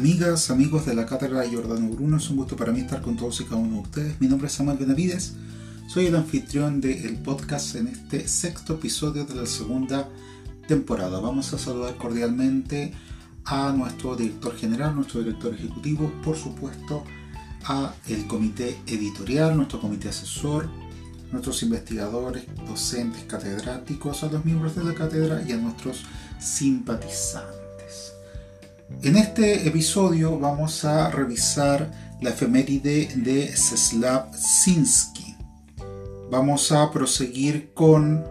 Amigas, amigos de la Cátedra de Jordano Bruno, es un gusto para mí estar con todos y cada uno de ustedes. Mi nombre es Samuel Benavides, soy el anfitrión del podcast en este sexto episodio de la segunda temporada. Vamos a saludar cordialmente a nuestro director general, nuestro director ejecutivo, por supuesto, a el comité editorial, nuestro comité asesor, nuestros investigadores, docentes, catedráticos, a los miembros de la cátedra y a nuestros simpatizantes. En este episodio vamos a revisar la efeméride de Czeslaw Sinski. Vamos a proseguir con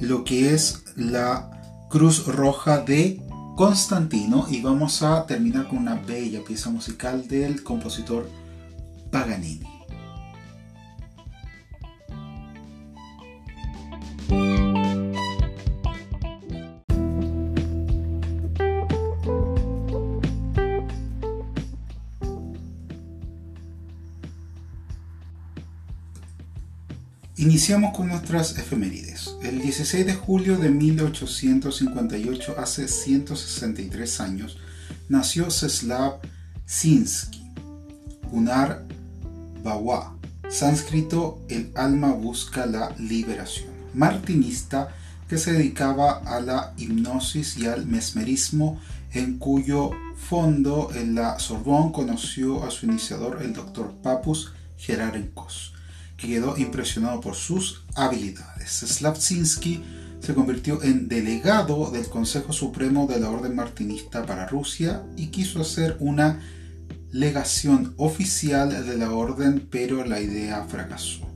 lo que es la Cruz Roja de Constantino y vamos a terminar con una bella pieza musical del compositor Paganini. Iniciamos con nuestras efemérides. El 16 de julio de 1858, hace 163 años, nació Czeslaw Sinsky, Gunnar Bawa, sánscrito El alma busca la liberación, martinista que se dedicaba a la hipnosis y al mesmerismo, en cuyo fondo en la Sorbonne conoció a su iniciador, el doctor Papus Gerarenkos quedó impresionado por sus habilidades. Slavzinski se convirtió en delegado del Consejo Supremo de la Orden Martinista para Rusia y quiso hacer una legación oficial de la orden, pero la idea fracasó.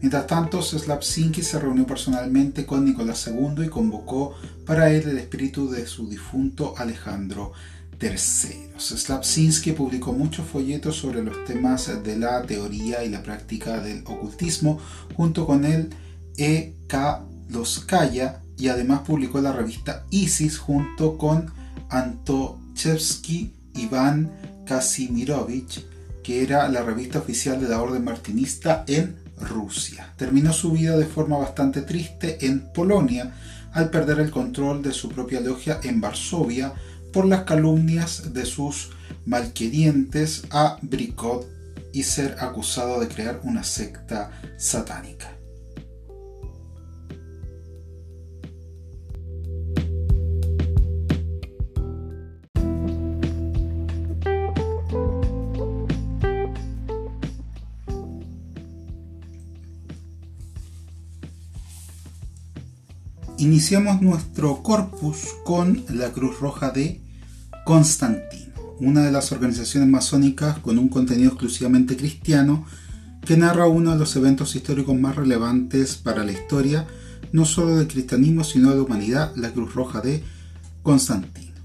Mientras tanto, Slavzinski se reunió personalmente con Nicolás II y convocó para él el espíritu de su difunto Alejandro terceros. Slavzinski publicó muchos folletos sobre los temas de la teoría y la práctica del ocultismo junto con el E.K. Loskaya y además publicó la revista Isis junto con Antochevsky Iván Kasimirovich, que era la revista oficial de la Orden Martinista en Rusia. Terminó su vida de forma bastante triste en Polonia al perder el control de su propia logia en Varsovia por las calumnias de sus malquerientes a Bricot y ser acusado de crear una secta satánica. Iniciamos nuestro corpus con la Cruz Roja de Constantino, una de las organizaciones masónicas con un contenido exclusivamente cristiano que narra uno de los eventos históricos más relevantes para la historia, no solo del cristianismo, sino de la humanidad, la Cruz Roja de Constantino.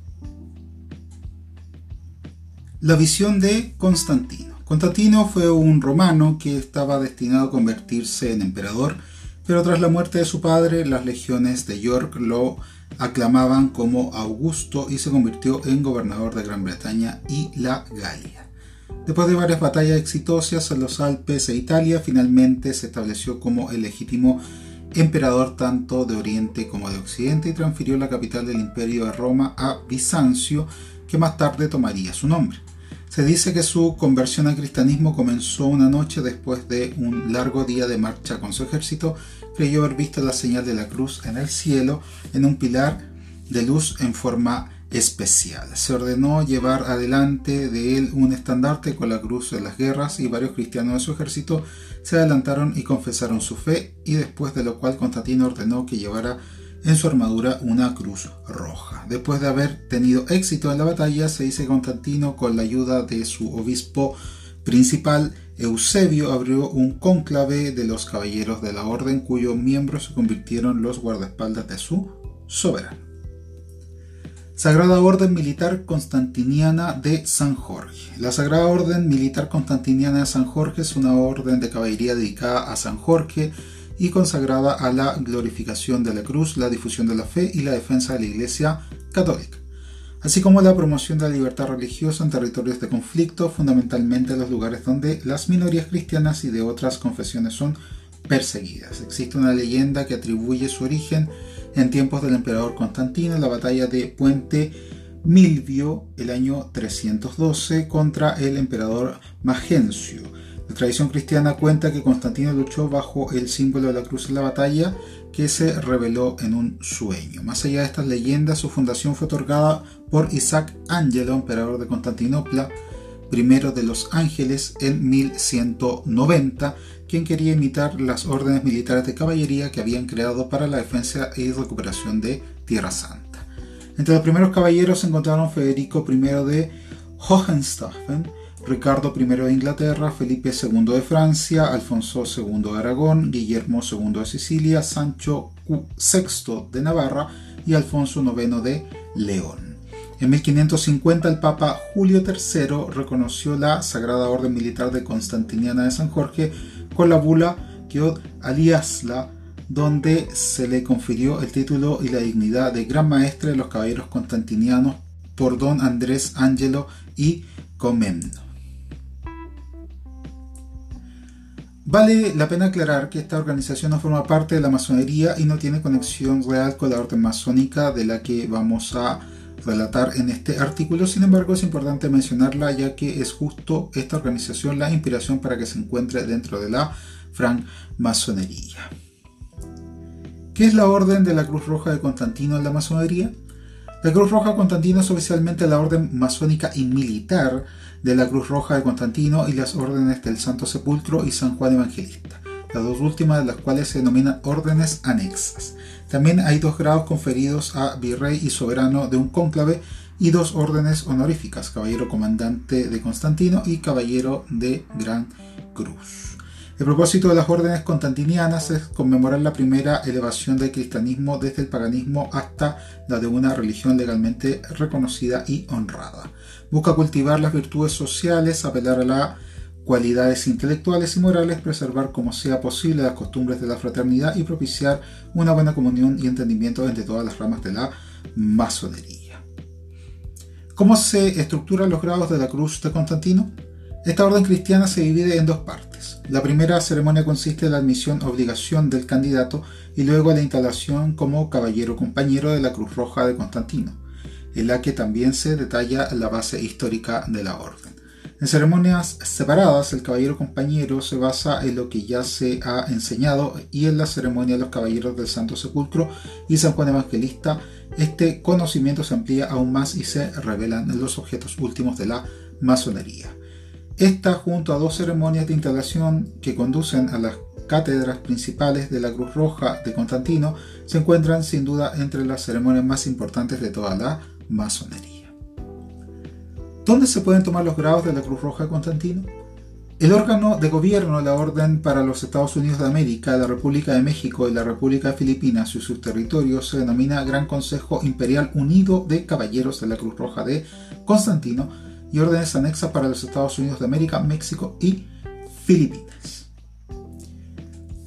La visión de Constantino. Constantino fue un romano que estaba destinado a convertirse en emperador pero tras la muerte de su padre, las legiones de York lo aclamaban como Augusto y se convirtió en gobernador de Gran Bretaña y la Galia. Después de varias batallas exitosas en los Alpes e Italia, finalmente se estableció como el legítimo emperador tanto de Oriente como de Occidente y transfirió la capital del imperio de Roma a Bizancio, que más tarde tomaría su nombre. Se dice que su conversión al cristianismo comenzó una noche después de un largo día de marcha con su ejército. Creyó haber visto la señal de la cruz en el cielo en un pilar de luz en forma especial. Se ordenó llevar adelante de él un estandarte con la cruz en las guerras y varios cristianos de su ejército se adelantaron y confesaron su fe y después de lo cual Constantino ordenó que llevara en su armadura una cruz roja. Después de haber tenido éxito en la batalla, se dice que Constantino, con la ayuda de su obispo principal, Eusebio, abrió un cónclave de los caballeros de la orden, cuyos miembros se convirtieron los guardaespaldas de su soberano. Sagrada Orden Militar Constantiniana de San Jorge. La Sagrada Orden Militar Constantiniana de San Jorge es una orden de caballería dedicada a San Jorge, y consagrada a la glorificación de la cruz, la difusión de la fe y la defensa de la Iglesia católica, así como la promoción de la libertad religiosa en territorios de conflicto, fundamentalmente en los lugares donde las minorías cristianas y de otras confesiones son perseguidas. Existe una leyenda que atribuye su origen en tiempos del emperador Constantino, la batalla de Puente Milvio el año 312 contra el emperador Magencio. La tradición cristiana cuenta que Constantino luchó bajo el símbolo de la cruz en la batalla que se reveló en un sueño. Más allá de estas leyendas, su fundación fue otorgada por Isaac Angelo, emperador de Constantinopla, primero de los ángeles, en 1190, quien quería imitar las órdenes militares de caballería que habían creado para la defensa y recuperación de Tierra Santa. Entre los primeros caballeros se encontraron Federico I de Hohenstaufen, Ricardo I de Inglaterra, Felipe II de Francia, Alfonso II de Aragón, Guillermo II de Sicilia, Sancho VI de Navarra y Alfonso IX de León. En 1550 el Papa Julio III reconoció la Sagrada Orden Militar de Constantiniana de San Jorge con la bula Kiod Aliasla donde se le confirió el título y la dignidad de Gran Maestre de los Caballeros Constantinianos por don Andrés Angelo y Comemno. Vale la pena aclarar que esta organización no forma parte de la masonería y no tiene conexión real con la orden masónica de la que vamos a relatar en este artículo. Sin embargo, es importante mencionarla ya que es justo esta organización la inspiración para que se encuentre dentro de la francmasonería. ¿Qué es la Orden de la Cruz Roja de Constantino en la masonería? La Cruz Roja Constantino es oficialmente la orden masónica y militar de la Cruz Roja de Constantino y las órdenes del Santo Sepulcro y San Juan Evangelista, las dos últimas de las cuales se denominan órdenes anexas. También hay dos grados conferidos a virrey y soberano de un cónclave y dos órdenes honoríficas, caballero comandante de Constantino y caballero de Gran Cruz. El propósito de las órdenes constantinianas es conmemorar la primera elevación del cristianismo desde el paganismo hasta la de una religión legalmente reconocida y honrada. Busca cultivar las virtudes sociales, apelar a las cualidades intelectuales y morales, preservar como sea posible las costumbres de la fraternidad y propiciar una buena comunión y entendimiento entre todas las ramas de la masonería. ¿Cómo se estructuran los grados de la cruz de Constantino? Esta orden cristiana se divide en dos partes. La primera ceremonia consiste en la admisión obligación del candidato y luego la instalación como caballero compañero de la Cruz Roja de Constantino, en la que también se detalla la base histórica de la orden. En ceremonias separadas, el caballero compañero se basa en lo que ya se ha enseñado y en la ceremonia de los caballeros del Santo Sepulcro y San Juan Evangelista, este conocimiento se amplía aún más y se revelan los objetos últimos de la masonería. Esta, junto a dos ceremonias de instalación que conducen a las cátedras principales de la Cruz Roja de Constantino, se encuentran sin duda entre las ceremonias más importantes de toda la masonería. ¿Dónde se pueden tomar los grados de la Cruz Roja de Constantino? El órgano de gobierno de la Orden para los Estados Unidos de América, la República de México y la República de Filipinas y sus territorios se denomina Gran Consejo Imperial Unido de Caballeros de la Cruz Roja de Constantino, y órdenes anexas para los Estados Unidos de América, México y Filipinas.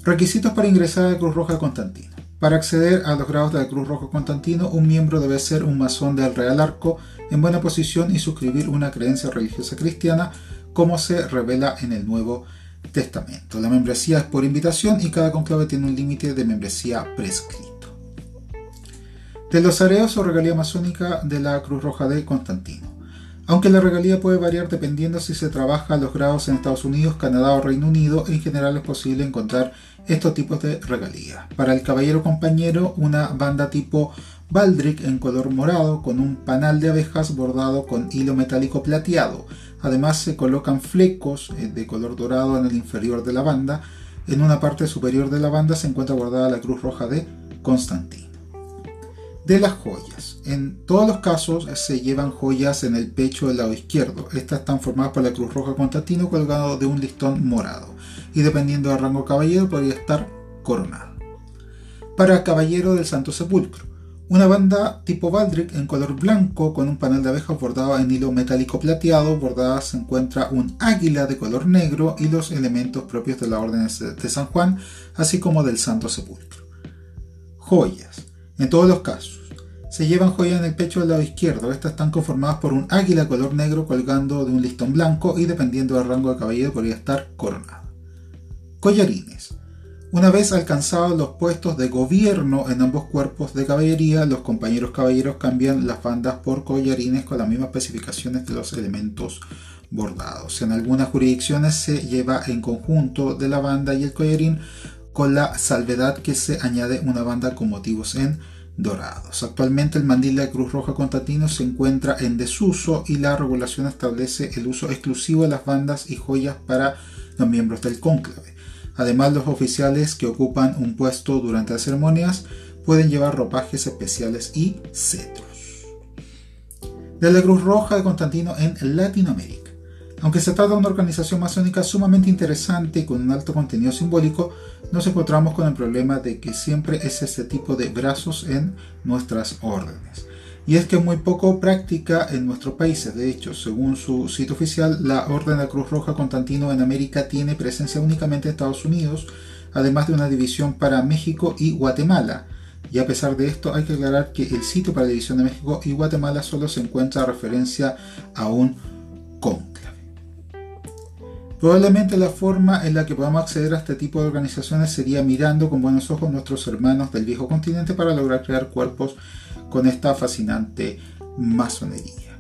Requisitos para ingresar a la Cruz Roja Constantino. Para acceder a los grados de la Cruz Roja Constantino, un miembro debe ser un masón del Real Arco en buena posición y suscribir una creencia religiosa cristiana, como se revela en el Nuevo Testamento. La membresía es por invitación y cada conclave tiene un límite de membresía prescrito. De los areos o regalía masónica de la Cruz Roja de Constantino. Aunque la regalía puede variar dependiendo si se trabaja a los grados en Estados Unidos, Canadá o Reino Unido, en general es posible encontrar estos tipos de regalía. Para el caballero compañero, una banda tipo Baldric en color morado con un panal de abejas bordado con hilo metálico plateado. Además se colocan flecos eh, de color dorado en el inferior de la banda. En una parte superior de la banda se encuentra bordada la cruz roja de Constantino de las joyas. En todos los casos se llevan joyas en el pecho del lado izquierdo. Estas están formadas por la Cruz Roja Constantino colgado de un listón morado y dependiendo del rango caballero podría estar coronado. Para Caballero del Santo Sepulcro, una banda tipo Baldric en color blanco con un panel de abejas bordado en hilo metálico plateado. Bordada se encuentra un águila de color negro y los elementos propios de la Orden de San Juan, así como del Santo Sepulcro. Joyas. En todos los casos, se llevan joyas en el pecho del lado izquierdo. Estas están conformadas por un águila color negro colgando de un listón blanco y dependiendo del rango de caballero podría estar coronado. Collarines. Una vez alcanzados los puestos de gobierno en ambos cuerpos de caballería, los compañeros caballeros cambian las bandas por collarines con las mismas especificaciones de los elementos bordados. En algunas jurisdicciones se lleva en conjunto de la banda y el collarín con la salvedad que se añade una banda con motivos en dorados. Actualmente el mandil de Cruz Roja Constantino se encuentra en desuso y la regulación establece el uso exclusivo de las bandas y joyas para los miembros del cónclave. Además, los oficiales que ocupan un puesto durante las ceremonias pueden llevar ropajes especiales y cetros. De la Cruz Roja de Constantino en Latinoamérica. Aunque se trata de una organización masónica sumamente interesante y con un alto contenido simbólico, nos encontramos con el problema de que siempre es este tipo de brazos en nuestras órdenes y es que muy poco práctica en nuestros países. De hecho, según su sitio oficial, la Orden de la Cruz Roja Constantino en América tiene presencia únicamente en Estados Unidos, además de una división para México y Guatemala. Y a pesar de esto, hay que aclarar que el sitio para la división de México y Guatemala solo se encuentra referencia a un. Probablemente la forma en la que podamos acceder a este tipo de organizaciones sería mirando con buenos ojos nuestros hermanos del viejo continente para lograr crear cuerpos con esta fascinante masonería.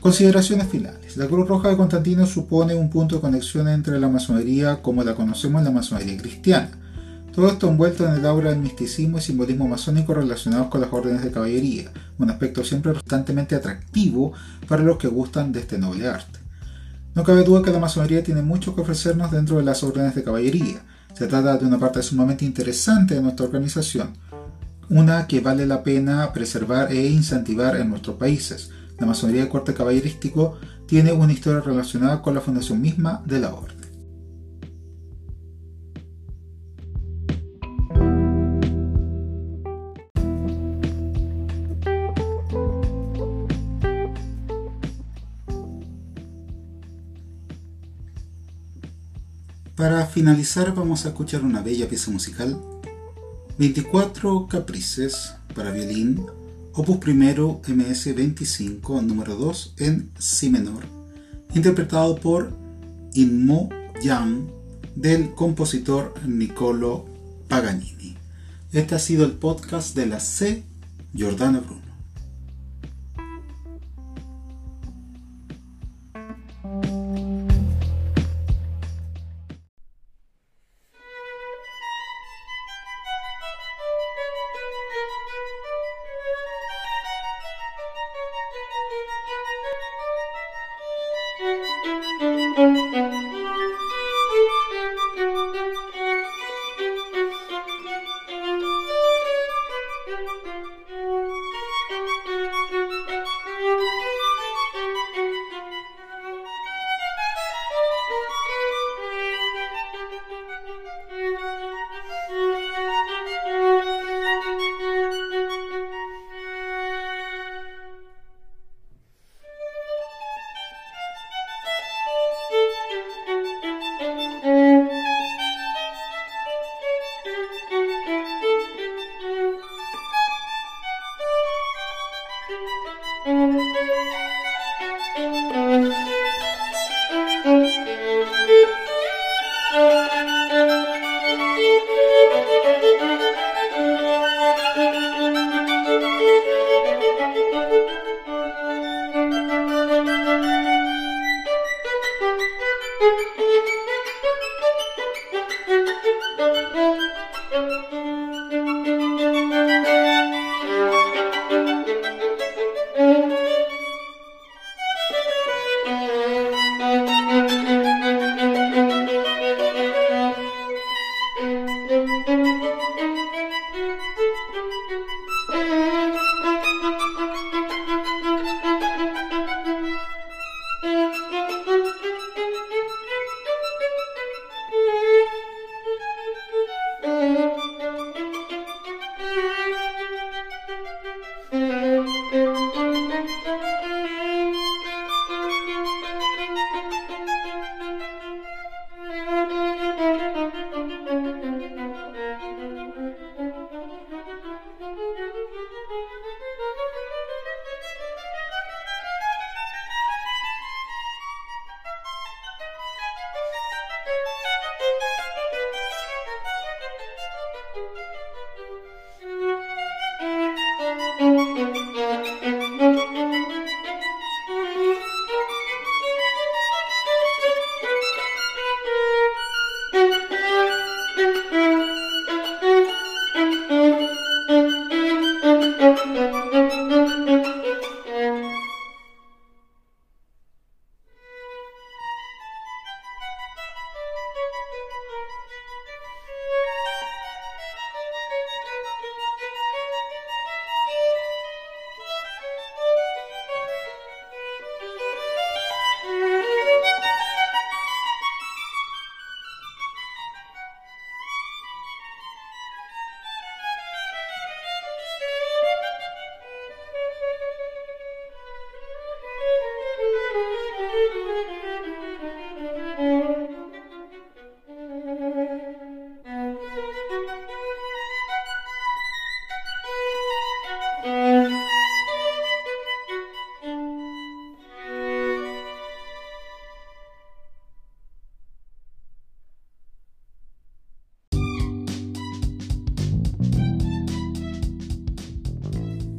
Consideraciones finales. La Cruz Roja de Constantino supone un punto de conexión entre la masonería como la conocemos en la masonería cristiana. Todo esto envuelto en el aura del misticismo y simbolismo masónico relacionados con las órdenes de caballería, un aspecto siempre constantemente atractivo para los que gustan de este noble arte. No cabe duda que la masonería tiene mucho que ofrecernos dentro de las órdenes de caballería. Se trata de una parte sumamente interesante de nuestra organización, una que vale la pena preservar e incentivar en nuestros países. La masonería de corte caballerístico tiene una historia relacionada con la fundación misma de la orden. Finalizar vamos a escuchar una bella pieza musical 24 Caprices para violín, opus primero MS 25, número 2 en Si menor, interpretado por Inmo Yang del compositor Niccolo Paganini. Este ha sido el podcast de la C. Giordano Bruno.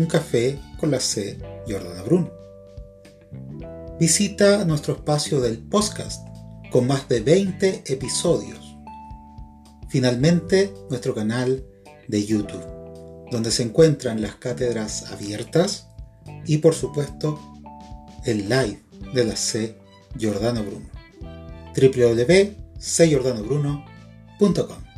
un café con la C. Jordana Bruno. Visita nuestro espacio del podcast con más de 20 episodios. Finalmente, nuestro canal de YouTube, donde se encuentran las cátedras abiertas y por supuesto el live de la C. Jordano Bruno. www.cjordanobruno.com